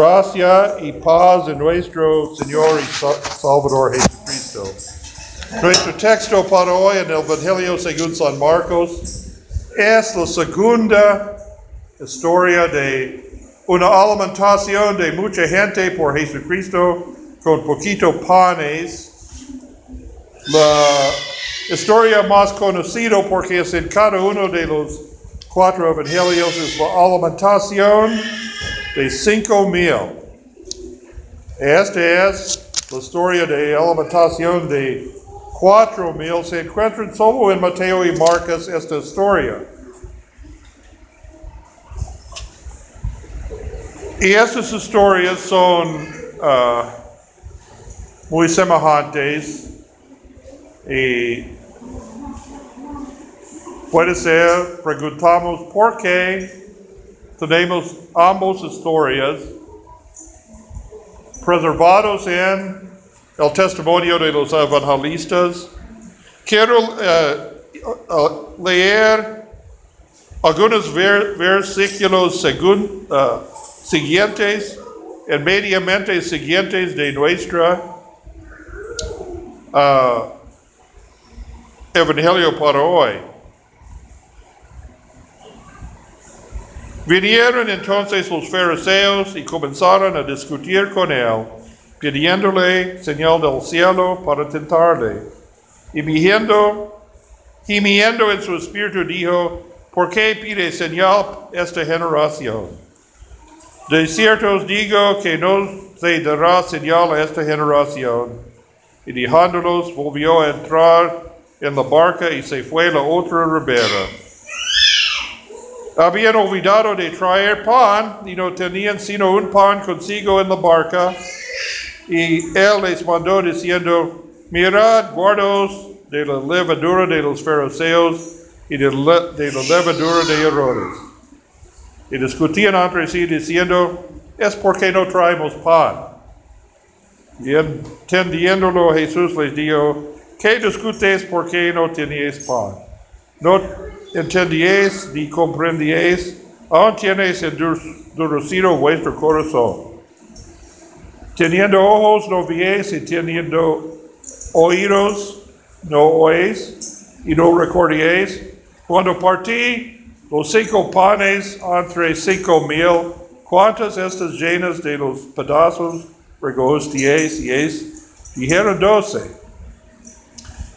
Gracia y paz en nuestro Señor y Sa- Salvador Jesucristo. Nuestro texto para hoy en el Evangelio según San Marcos es la segunda historia de una alimentación de mucha gente por Jesucristo con poquito panes. La historia más conocida porque es en cada uno de los cuatro evangelios es la alimentación de cinco mil. Esta es la historia de alimentación de cuatro mil. Se encuentra solo en Mateo y Marcos esta historia. Y estas historias son ah, muy semejantes y puede ser, preguntamos por qué tenemos ambas historias preservados en el testimonio de los evangelistas. Quiero eh, uh, leer algunos ver- versículos segun- uh, siguientes, inmediatamente siguientes de nuestra evangelio para hoy. Vinieron entonces los fariseos y comenzaron a discutir con él, pidiéndole señal del cielo para tentarle. Y viendo, gimiendo en su espíritu, dijo, ¿por qué pide señal esta generación? De cierto os digo que no se dará señal a esta generación. Y dejándolos, volvió a entrar en la barca y se fue a la otra ribera. Habían olvidado de traer pan y no tenían sino un pan consigo en la barca. Y él les mandó diciendo, mirad, guardaos de la levadura de los fariseos y de la, de la levadura de Herodes. Y discutían entre sí diciendo, es porque no traemos pan. Y entendiéndolo Jesús les dijo, ¿qué discutéis porque no tenéis pan? No entendíais ni comprendíais, aún tenéis endurecido vuestro corazón. Teniendo ojos no veis y teniendo oídos no oís y no recordéis. Cuando partí los cinco panes entre cinco mil, ¿cuántas estas llenas de los pedazos regocijáis? Y es, dijeron doce.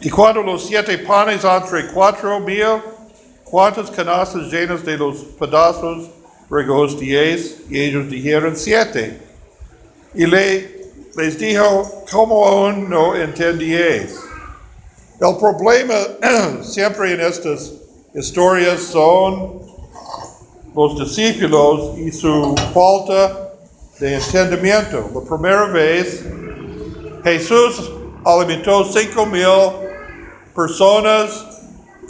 Y cuando los siete panes entre cuatro mil, ¿cuántas canastas llenas de los pedazos regocijáis? Y ellos dijeron siete. Y le, les dijo, ¿cómo aún no entendíais? El problema siempre en estas historias son los discípulos y su falta de entendimiento. La primera vez, Jesús alimentó cinco mil personas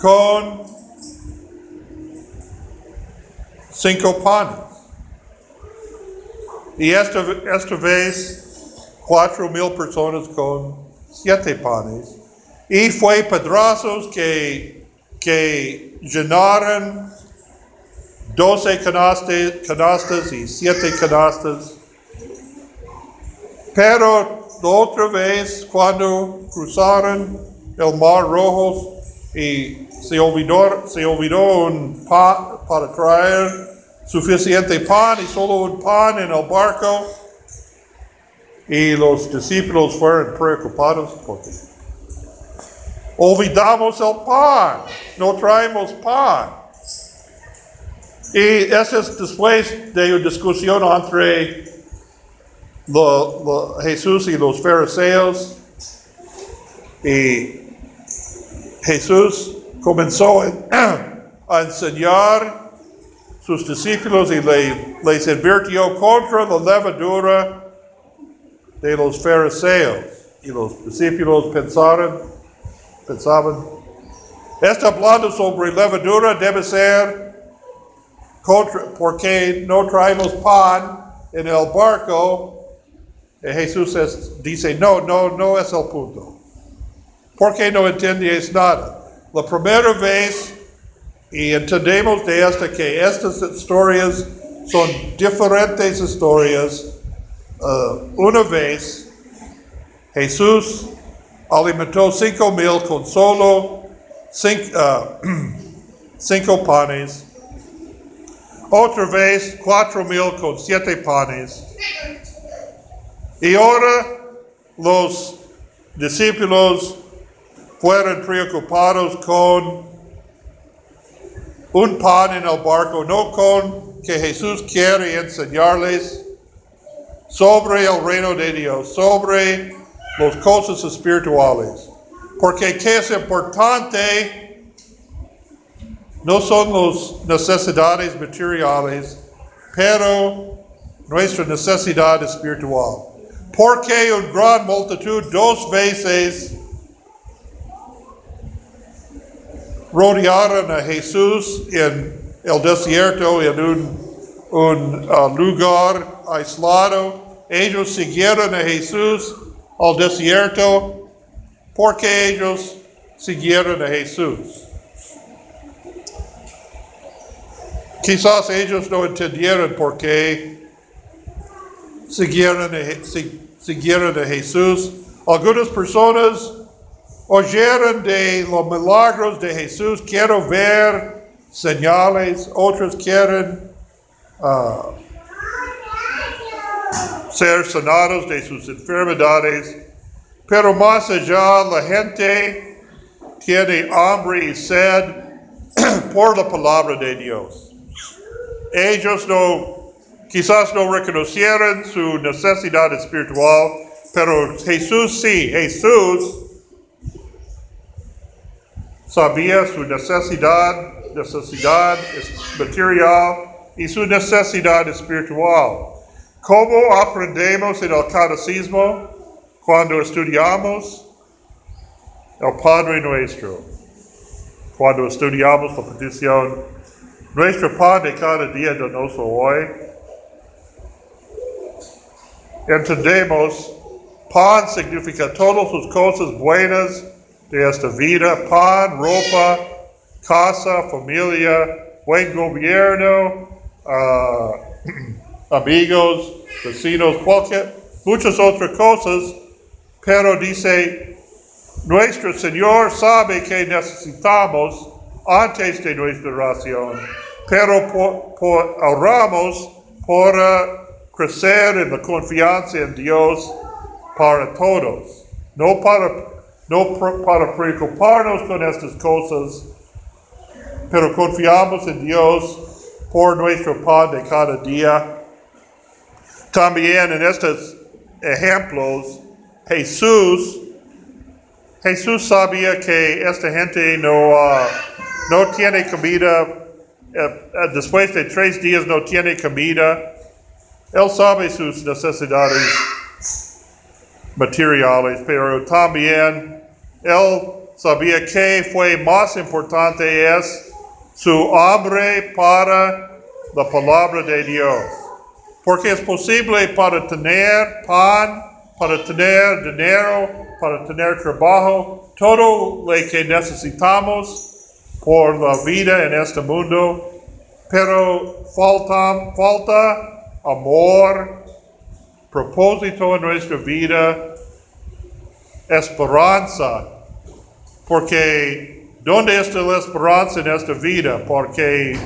con cinco panes. Y esta, esta vez, cuatro mil personas con siete panes. Y fue pedrazos que, que llenaron doce canastas, canastas y siete canastas. Pero otra vez, cuando cruzaron el mar rojo y se olvidó, se olvidó un pan para traer suficiente pan y solo un pan en el barco, y los discípulos fueron preocupados porque olvidamos el pan, no traemos pan. Y eso es después de una discusión entre lo- lo- Jesús y los fariseos. Y Jesús comenzó a enseñar sus discípulos y le- les advirtió contra la levadura de los fariseos. Y los discípulos pensaron, pensaban, está hablando sobre levadura debe ser contra, porque no traemos pan en el barco. Y Jesús es- dice, no, no, no es el punto. Porque no entiendes nada. La primera vez, y entendemos de esta que estas historias son diferentes historias uh, una vez Jesús alimentó cinco mil con solo cin- uh, cinco panes. Otra vez cuatro mil con siete panes. Y ahora los discípulos fueron preocupados con un pan en el barco, no con que Jesús quiere enseñarles sobre el reino de Dios, sobre las cosas espirituales. Porque que es importante no son las necesidades materiales, pero nuestra necesidad espiritual. Porque una gran multitud dos veces rodearon a Jesús en el desierto, en un, uh, lugar aislado. Ellos siguieron a Jesús al desierto porque ellos siguieron a Jesús. Quizás ellos no entendieron por qué siguieron a, siguieron a Jesús. Algunas personas oyeron de los milagros de Jesús, quiero ver señales, otros quieren ah, ser sanados de sus enfermedades, pero más allá la gente tiene hambre y sed por la palabra de Dios. Ellos no, quizás no reconocieron su necesidad espiritual, pero Jesús sí, Jesús sabía su necesidad, necesidad es- material y su necesidad espiritual. ¿Cómo aprendemos en el catecismo cuando estudiamos el Padre Nuestro? Cuando estudiamos la petición, nuestro pan de cada día danos hoy. Entendemos, pan significa todas las cosas buenas de esta vida, pan, ropa, casa, familia, buen gobierno, ah, amigos, vecinos, cualquier, muchas otras cosas, pero dice, nuestro Señor sabe que necesitamos antes de nuestra oración, pero por, por- oramos para crecer en la confianza en Dios para todos, no para, no para preocuparnos con estas cosas, pero confiamos en Dios por nuestro pan de cada día. También en estos ejemplos, Jesús, Jesús sabía que esta gente no, ah, no tiene comida, eh, después de tres días no tiene comida. Él sabe sus necesidades materiales, pero también él sabía que fue más importante es su hambre para la palabra de Dios. Porque es posible para tener pan, para tener dinero, para tener trabajo, todo lo que necesitamos por la vida en este mundo, pero falta, falta amor, propósito en nuestra vida, esperanza. Porque, ¿dónde está la esperanza en esta vida? Porque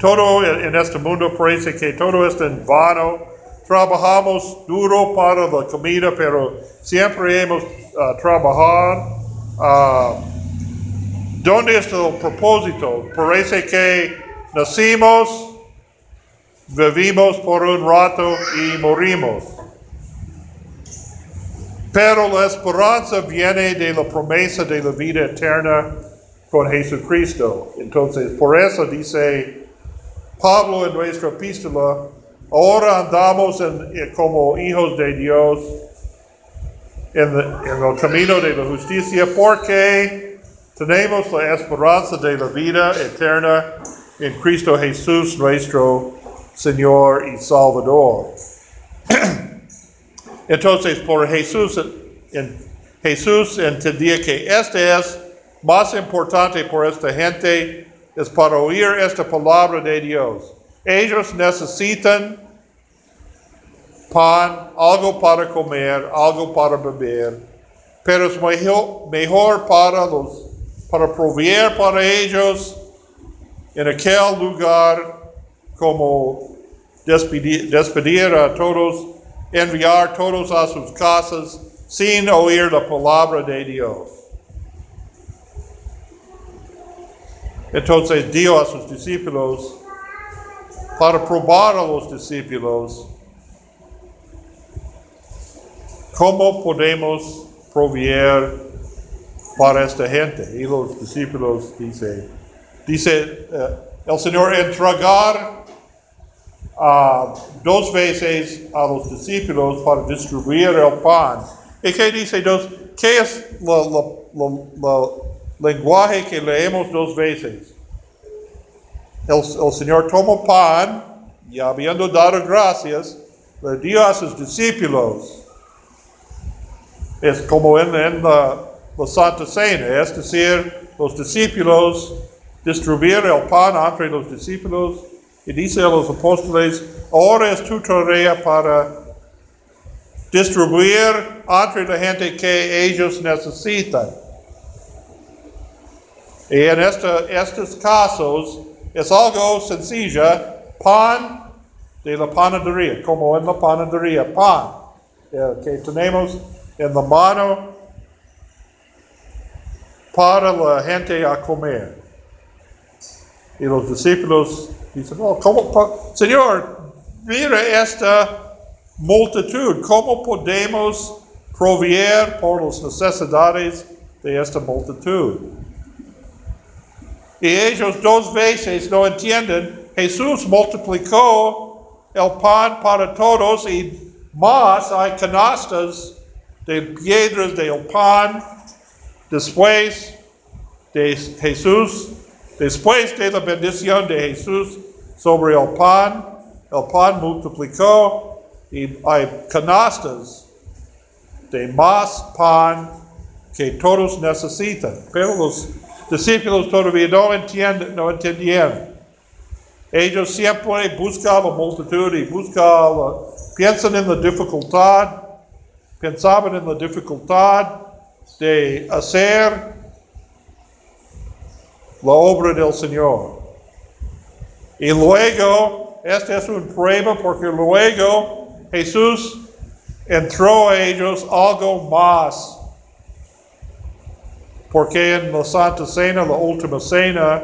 todo en este mundo parece que todo está en vano. Trabajamos duro para la comida, pero siempre hemos ah, trabajado. ah, ¿Dónde está el propósito? Parece que nacimos, vivimos por un rato y morimos. Pero la esperanza viene de la promesa de la vida eterna con Jesucristo. Entonces, por eso dice Pablo en nuestra epístola, ahora andamos en- eh, como hijos de Dios en, en el camino de la justicia porque tenemos la esperanza de la vida eterna en Cristo Jesús, nuestro Señor y Salvador. Entonces, por Jesús, en- Jesús entendía que este es más importante por esta gente, es para oír esta palabra de Dios. Ellos necesitan pan, algo para comer, algo para beber, pero es mejor, para los, para proveer para ellos en aquel lugar como despedir a todos, enviar todos a sus casas sin oír la palabra de Dios. Entonces dio a sus discípulos para probar a los discípulos cómo podemos proveer para esta gente. Y los discípulos dice, dice eh, el Señor entregar ah, dos veces a los discípulos para distribuir el pan. ¿Y qué dice dos? ¿Qué es el lenguaje que leemos dos veces? El, el Señor tomó pan y habiendo dado gracias, le dio a sus discípulos. Es como en, en la, la Santa Cena, es decir, los discípulos distribuir el pan entre los discípulos y dice a los apóstoles, ahora es tu tarea para distribuir entre la gente que ellos necesitan. Y en esta- estos casos es algo sencillo, pan de la panadería, como en la panadería, pan eh, que tenemos en la mano para la gente a comer. Y los discípulos dicen, oh, ¿cómo, Señor, mira esta multitud, ¿cómo podemos proveer por las necesidades de esta multitud? Y ellos dos veces no entienden, Jesús multiplicó el pan para todos y más hay canastas de piedras del pan. Después de Jesús, después de la bendición de Jesús sobre el pan, el pan multiplicó y hay canastas de más pan que todos necesitan. Pero los discípulos todavía no entienden, no entendían. Ellos siempre buscan la multitud y buscan, la- piensan en la dificultad, pensaban en la dificultad de hacer la obra del Señor. Y luego, este es un prueba porque luego Jesús entró a ellos algo más. Porque en la Santa Cena, la última cena,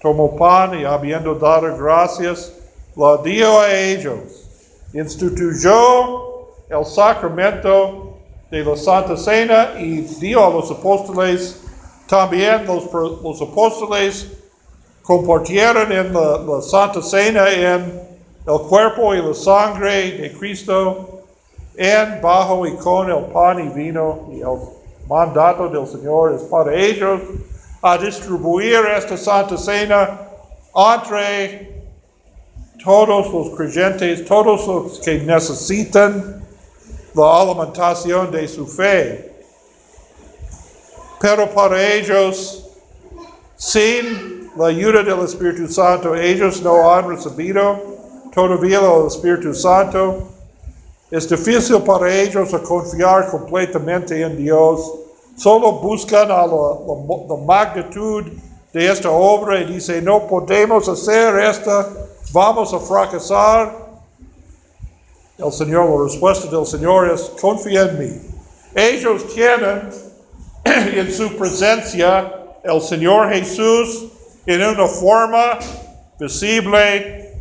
tomó pan y habiendo dado gracias, la dio a ellos. Instituyó el sacramento de la Santa Cena y dio a los apóstoles. También los, los apóstoles compartieron en la, la Santa Cena en el cuerpo y la sangre de Cristo, en, bajo y con el pan y vino. Y el mandato del Señor es para ellos a distribuir esta Santa Cena entre todos los creyentes, todos los que necesitan la alimentación de su fe. Pero para ellos, sin la ayuda del Espíritu Santo, ellos no han recibido todavía el Espíritu Santo. Es difícil para ellos confiar completamente en Dios. Solo buscan la magnitud de esta obra y dicen, no podemos hacer esta, vamos a fracasar. El Señor, la respuesta del Señor es, confía en mí. Ellos tienen en su presencia el Señor Jesús en una forma visible.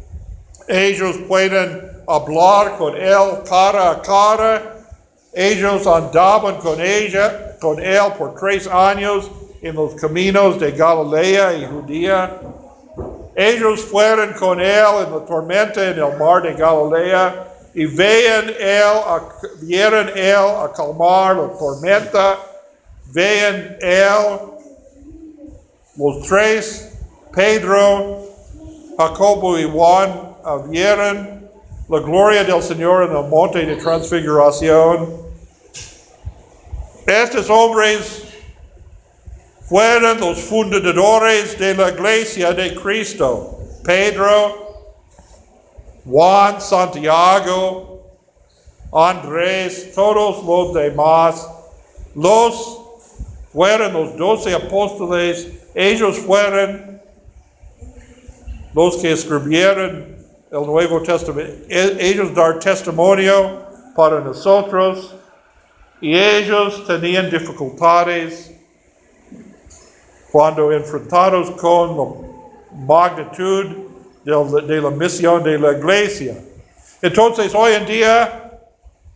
Ellos pueden hablar con Él cara a cara. Ellos andaban con ella, con Él por tres años en los caminos de Galilea y Judea. Ellos fueron con Él en la tormenta en el mar de Galilea y vean él vieron Él a calmar la tormenta. Vean Él, los tres, Pedro, Jacobo y Juan, vieron la gloria del Señor en el monte de transfiguración. Estos hombres fueron los fundadores de la iglesia de Cristo. Pedro, Juan, Santiago, Andrés, todos los demás, los fueron los doce apóstoles, ellos fueron los que escribieron el Nuevo Testamento, e- ellos dar testimonio para nosotros y ellos tenían dificultades cuando enfrentados con la magnitud del- de la misión de la iglesia. Entonces, hoy en día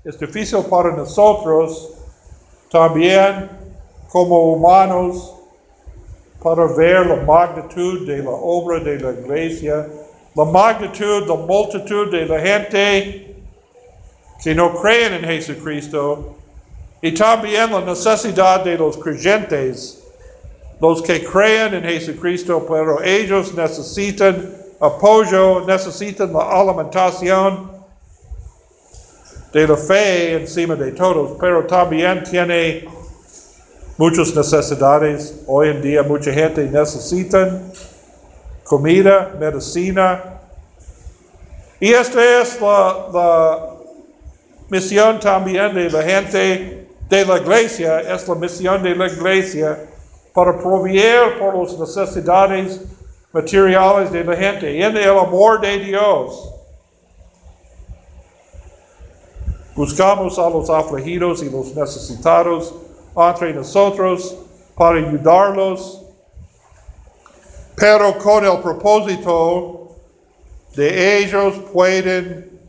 es difícil para nosotros también como humanos para ver la magnitud de la obra de la iglesia, la magnitud, la multitud de la gente que no creen en Jesucristo y también la necesidad de los creyentes, los que creen en Jesucristo, pero ellos necesitan apoyo, necesitan la alimentación de la fe encima de todos, pero también tiene muchas necesidades. Hoy en día mucha gente necesita comida, medicina. Y esta es la, misión también de la gente de la iglesia, es la misión de la iglesia para proveer por las necesidades materiales de la gente en el amor de Dios. Buscamos a los afligidos y los necesitados entre nosotros para ayudarlos, pero con el propósito de ellos pueden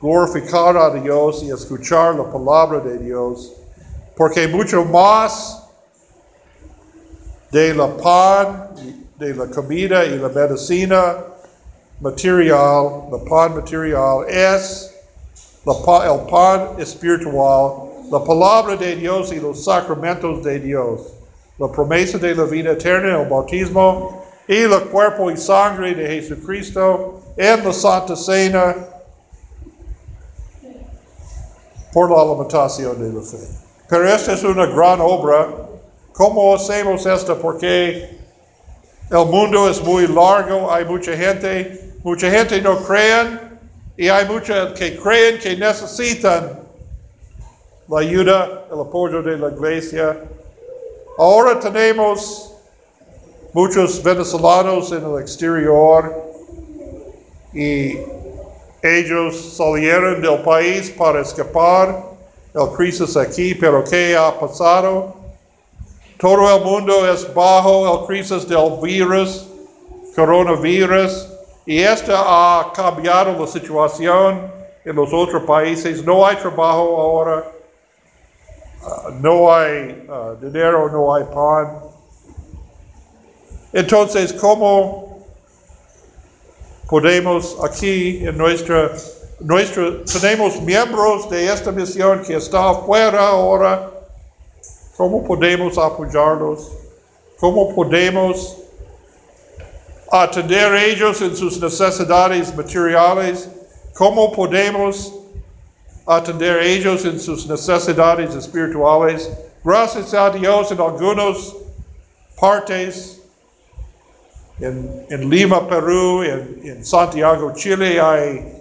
glorificar a Dios y escuchar la palabra de Dios, porque mucho más de la pan, de la comida y la medicina material, la pan material es la el pan espiritual, la palabra de Dios y los sacramentos de Dios, la promesa de la vida eterna, el bautismo y el cuerpo y sangre de Jesucristo en la Santa Cena por la alimentación de la fe. Pero esta es una gran obra. ¿Cómo hacemos esto? Porque el mundo es muy largo, hay mucha gente, mucha gente no creen y hay mucha que creen que necesitan la ayuda, el apoyo de la iglesia. Ahora tenemos muchos venezolanos en el exterior y ellos salieron del país para escapar el crisis aquí, pero ¿qué ha pasado? Todo el mundo es bajo el crisis del virus, coronavirus, y esta ha cambiado la situación en los otros países. No hay trabajo ahora, ah, no hay ah, dinero, no hay pan. Entonces, ¿cómo podemos aquí en nuestra, nuestra, tenemos miembros de esta misión que está afuera ahora? ¿Cómo podemos apoyarlos? ¿Cómo podemos atender ellos en sus necesidades materiales? ¿Cómo podemos atender a ellos en sus necesidades espirituales? Gracias a Dios en algunas partes, en, en Lima, Perú, en, en Santiago, Chile, hay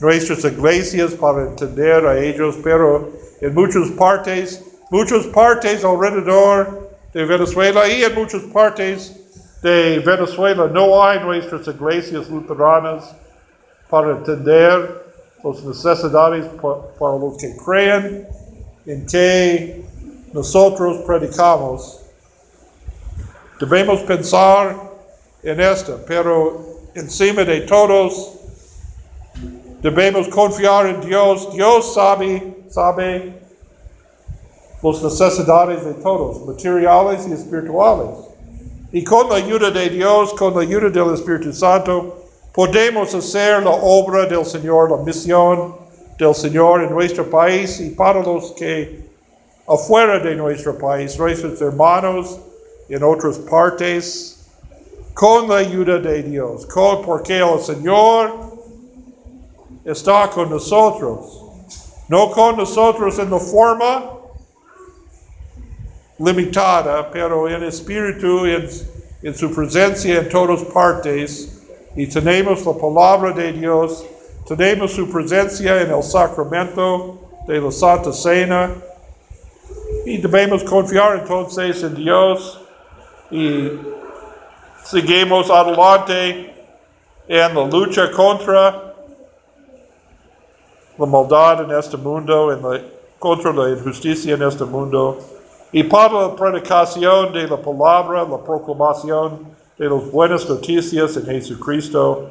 nuestras iglesias para entender a ellos, pero en muchas partes, muchas partes alrededor de Venezuela y en muchas partes de Venezuela no hay nuestras iglesias luteranas para entender las necesidades pa- para los que creen en que nosotros predicamos. Debemos pensar en esto, pero encima de todos debemos confiar en Dios. Dios sabe, sabe las necesidades de todos, materiales y espirituales. Y con la ayuda de Dios, con la ayuda del Espíritu Santo, podemos hacer la obra del Señor, la misión del Señor en nuestro país y para los que afuera de nuestro país, nuestros hermanos en otras partes, con la ayuda de Dios, con, porque el Señor está con nosotros, no con nosotros en la forma limitada, pero en espíritu, en, en su presencia en todas partes, y tenemos la palabra de Dios, tenemos su presencia en el sacramento, de la Santa Cena. Y debemos confiar entonces en Dios y seguimos adelante en la lucha contra la maldad en este mundo, en la, contra la injusticia en este mundo. Y para la predicación de la palabra, la proclamación de las buenas noticias en Jesucristo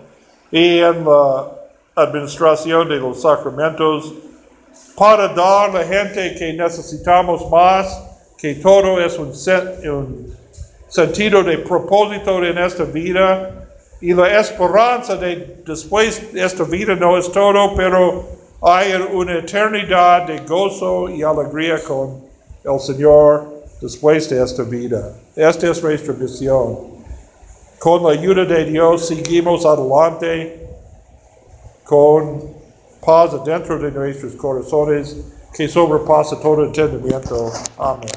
y en la administración de los sacramentos, para dar a la gente que necesitamos más, que todo es un, un sentido de propósito en esta vida y la esperanza de después de esta vida no es todo, pero hay una eternidad de gozo y alegría con el Señor después de esta vida. Esta es nuestra misión. Con la ayuda de Dios seguimos adelante con paz dentro de nuestros corazones que sobrepasa todo entendimiento. Amén.